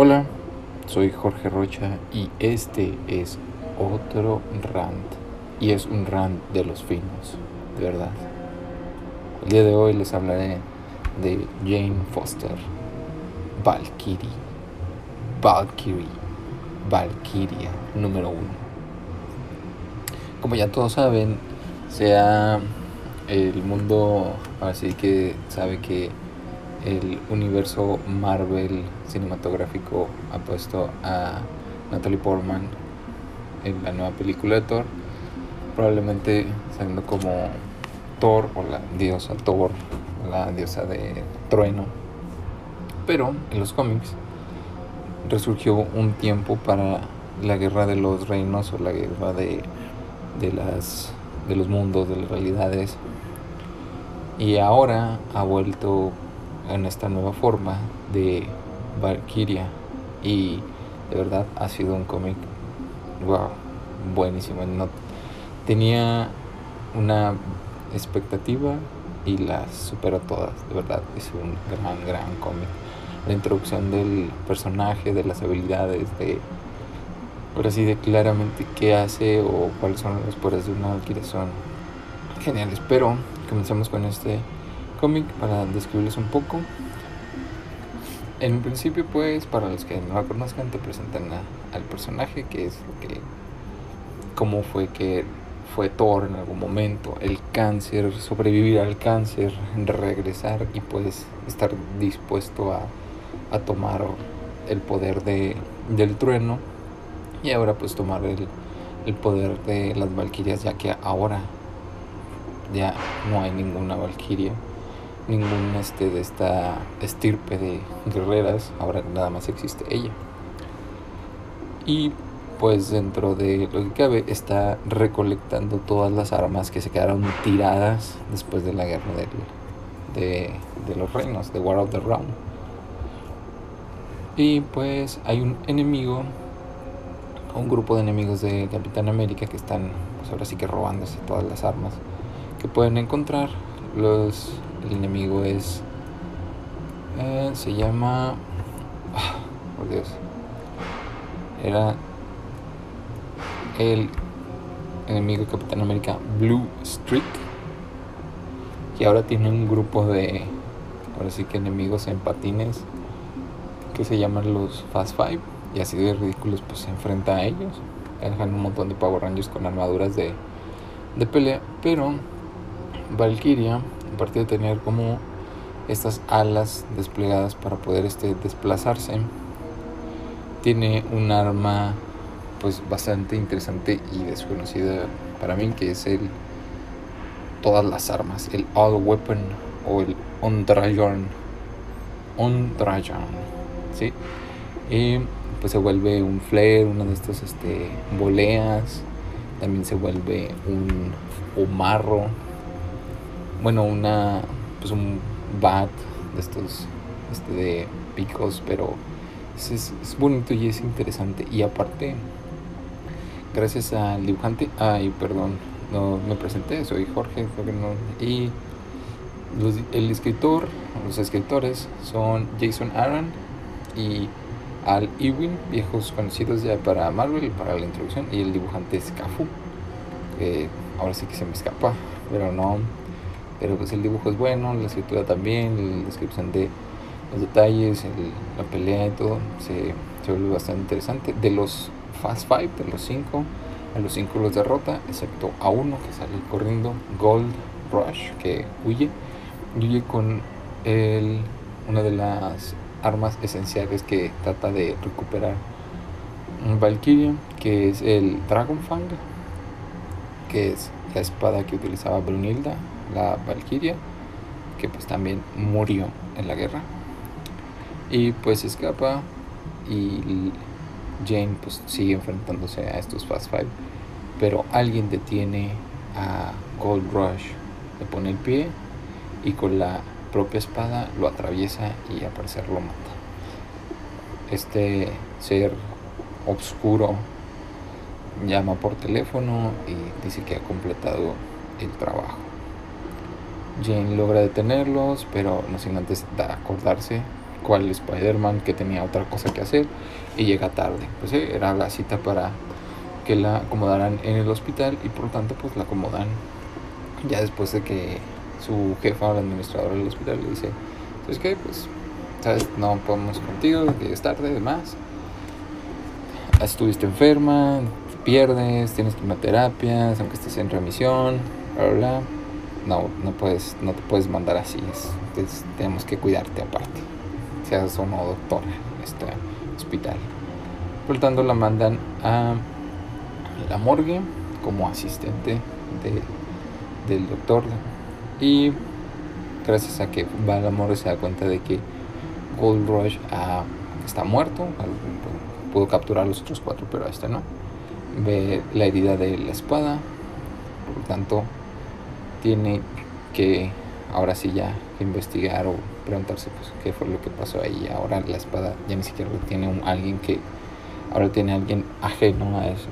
Hola, soy Jorge Rocha y este es otro rant. Y es un rant de los finos, de verdad. El día de hoy les hablaré de Jane Foster, Valkyrie, Valkyrie, Valkyria número uno. Como ya todos saben, sea el mundo así que sabe que el universo Marvel cinematográfico ha puesto a Natalie Portman en la nueva película de Thor, probablemente siendo como Thor o la diosa Thor, la diosa de trueno. Pero en los cómics resurgió un tiempo para la guerra de los reinos o la guerra de, de, las, de los mundos, de las realidades. Y ahora ha vuelto en esta nueva forma de Valkyria y de verdad ha sido un cómic wow, buenísimo. No, tenía una expectativa y las superó todas, de verdad es un gran, gran cómic. La introducción del personaje, de las habilidades, de ahora sí de claramente qué hace o cuáles son los poderes de una Valkyria son geniales. Pero comencemos con este cómic para describirles un poco. En principio, pues, para los que no la conozcan, te presentan al personaje, que es lo que, cómo fue que fue Thor en algún momento, el cáncer, sobrevivir al cáncer, regresar y pues estar dispuesto a, a tomar el poder de, del trueno. Y ahora pues tomar el, el poder de las valquirias ya que ahora ya no hay ninguna valquiria ningún este de esta estirpe de guerreras, ahora nada más existe ella. Y pues dentro de lo que cabe está recolectando todas las armas que se quedaron tiradas después de la guerra de, de los reinos, de War of the Realm. Y pues hay un enemigo, un grupo de enemigos de Capitán América que están pues ahora sí que robándose todas las armas que pueden encontrar. Los el enemigo es. Eh, se llama. Ah, por Dios. Era. El enemigo de Capitán América Blue Streak. Y ahora tiene un grupo de. Ahora sí que enemigos en patines. Que se llaman los Fast Five. Y así de ridículos, pues se enfrenta a ellos. Dejan un montón de Power Rangers con armaduras de, de pelea. Pero. Valkyria aparte de tener como estas alas desplegadas para poder este, desplazarse, tiene un arma pues bastante interesante y desconocida para mí que es el todas las armas, el All Weapon o el Ondrayon. Ondrayon, ¿sí? Y pues se vuelve un flare, una de estas este, boleas, también se vuelve un omarro bueno, una, pues un bat de estos, este de picos, pero es, es, bonito y es interesante. Y aparte, gracias al dibujante, ay, perdón, no me presenté, soy Jorge, y el escritor, los escritores son Jason Aaron y Al Ewing, viejos conocidos ya para Marvel, para la introducción, y el dibujante es Cafu, que ahora sí que se me escapa, pero no, pero pues el dibujo es bueno, la escritura también, la descripción de los detalles, la pelea y todo, se, vuelve bastante interesante. De los Fast Five, de los cinco, a los cinco los derrota, excepto a uno que sale corriendo, Gold Rush, que huye, huye con el, una de las armas esenciales que trata de recuperar Valkyria, que es el Dragonfang, que es la espada que utilizaba Brunilda la Valkyria, que pues también murió en la guerra. Y pues escapa y Jane pues sigue enfrentándose a estos Fast Five, pero alguien detiene a Gold Rush, le pone el pie y con la propia espada lo atraviesa y al parecer lo mata. Este ser oscuro llama por teléfono y dice que ha completado el trabajo. Jane logra detenerlos, pero no sin antes acordarse cual Spider-Man que tenía otra cosa que hacer y llega tarde. Pues era la cita para que la acomodaran en el hospital y por lo tanto pues la acomodan ya después de que su jefa o la administradora del hospital le dice, ¿sabes qué? Pues, ¿sabes? No podemos contigo, es tarde, demás. Estuviste enferma, pierdes, tienes quimioterapias, aunque estés en remisión, bla, bla, bla. No, no puedes, no te puedes mandar así, es, tenemos que cuidarte aparte. Seas o no doctora en este hospital. Por lo tanto, la mandan a la morgue como asistente de, del doctor y gracias a que va a la morgue se da cuenta de que Gold Rush ah, está muerto pudo capturar a los otros cuatro pero a este no ve la herida de la espada por lo tanto tiene que ahora sí ya investigar o preguntarse pues qué fue lo que pasó ahí. Ahora la espada ya ni siquiera tiene un, alguien que ahora tiene alguien ajeno a eso.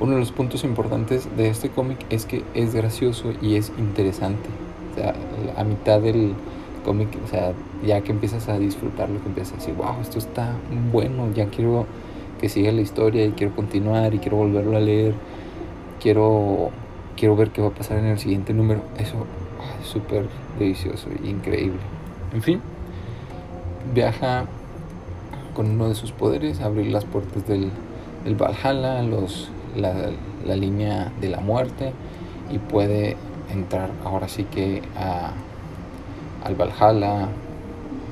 Uno de los puntos importantes de este cómic es que es gracioso y es interesante. O sea, a mitad del cómic, o sea, ya que empiezas a disfrutarlo, que empiezas a decir, wow, esto está bueno, ya quiero que siga la historia y quiero continuar y quiero volverlo a leer, quiero, quiero ver qué va a pasar en el siguiente número. Eso es súper delicioso e increíble. En fin, viaja con uno de sus poderes, abrir las puertas del, del Valhalla, los la, línea de la muerte y puede entrar ahora sí que a, al Valhalla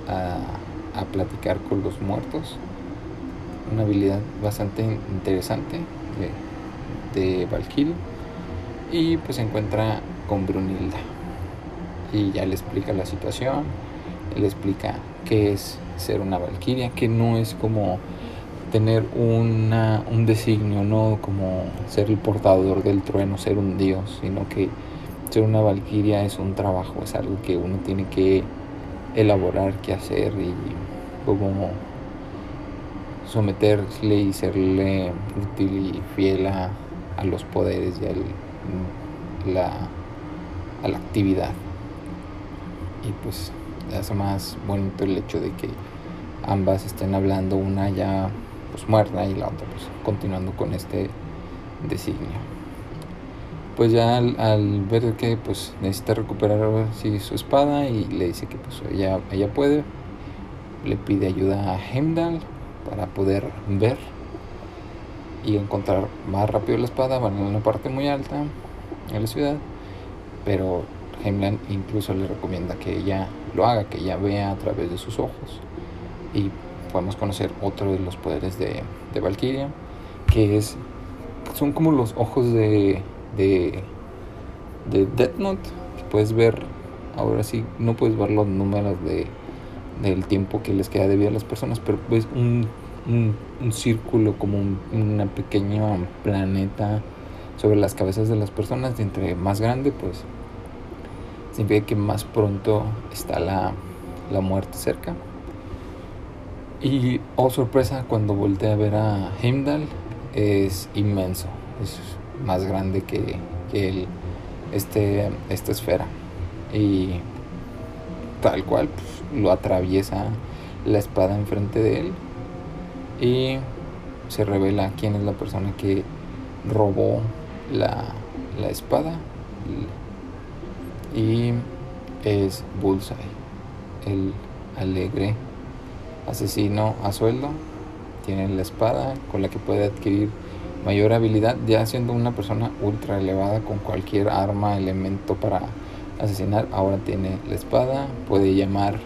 a, platicar con los muertos. Una habilidad bastante interesante de, de Valkyrie. Y pues se encuentra con Brunilda. Y ya le explica la situación. Le explica qué es ser una Valkyria, que no es como tener una, un designio, no como ser el portador del trueno, ser un dios, sino que ser una valquiria es un trabajo, es algo que uno tiene que elaborar, que hacer y como someterle y serle útil y fiel a, los poderes y a la, a la actividad. Y pues hace más bonito el hecho de que ambas estén hablando, una ya pues muerta y la otra pues continuando con este designio. Pues ya al, ver que pues necesita recuperar su espada y le dice que pues ella, ella puede, le pide ayuda a Heimdall para poder ver y encontrar más rápido la espada, van en una parte muy alta en la ciudad, pero Heimdall incluso le recomienda que ella lo haga, que ella vea a través de sus ojos. Y podemos conocer otro de los poderes de, de Valkyria, que es son como los ojos de, de, de Death Note, que puedes ver, ahora sí, no puedes ver los números de, del tiempo que les queda de vida a las personas, pero ves un, un, círculo como un, una pequeña planeta sobre las cabezas de las personas, y entre más grande, pues significa que más pronto está la, la muerte cerca. Y, oh sorpresa, cuando volteé a ver a Heimdall, es inmenso, es más grande que, que este, esta esfera. Y tal cual, pues, lo atraviesa la espada enfrente de él y se revela quién es la persona que robó la, la espada y es Bullseye, el alegre asesino a sueldo, tiene la espada con la que puede adquirir mayor habilidad, ya siendo una persona ultra elevada con cualquier arma, elemento para asesinar, ahora tiene la espada, puede llamar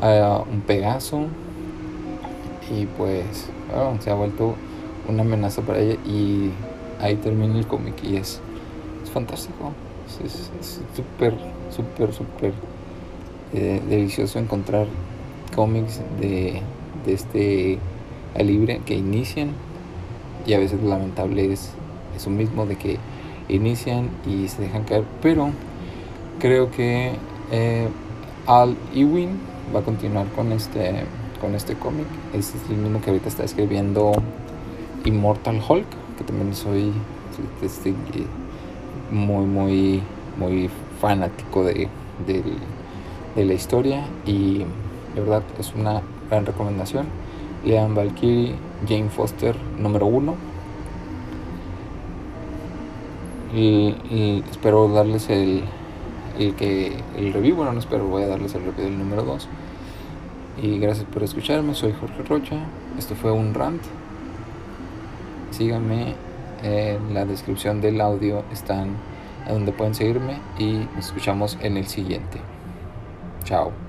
a un Pegaso y pues se ha vuelto una amenaza para ella y ahí termina el cómic y es, es fantástico, es súper, súper, súper eh, delicioso encontrar cómics de, de este libre que inician y a veces lo lamentable es eso mismo de que inician y se dejan caer pero creo que eh, Al Ewing va a continuar con este con este cómic es el mismo que ahorita está escribiendo Immortal Hulk que también soy este, muy muy muy fanático de, de, la historia y De verdad, es una gran recomendación. Lean Valkyrie, Jane Foster, número uno. Y, espero darles el, el, que, el review. Bueno, no espero, voy a darles el review del número 2. Y gracias por escucharme. Soy Jorge Rocha. Esto fue un rant. Síganme. En la descripción del audio están a donde pueden seguirme. Y nos escuchamos en el siguiente. Chao.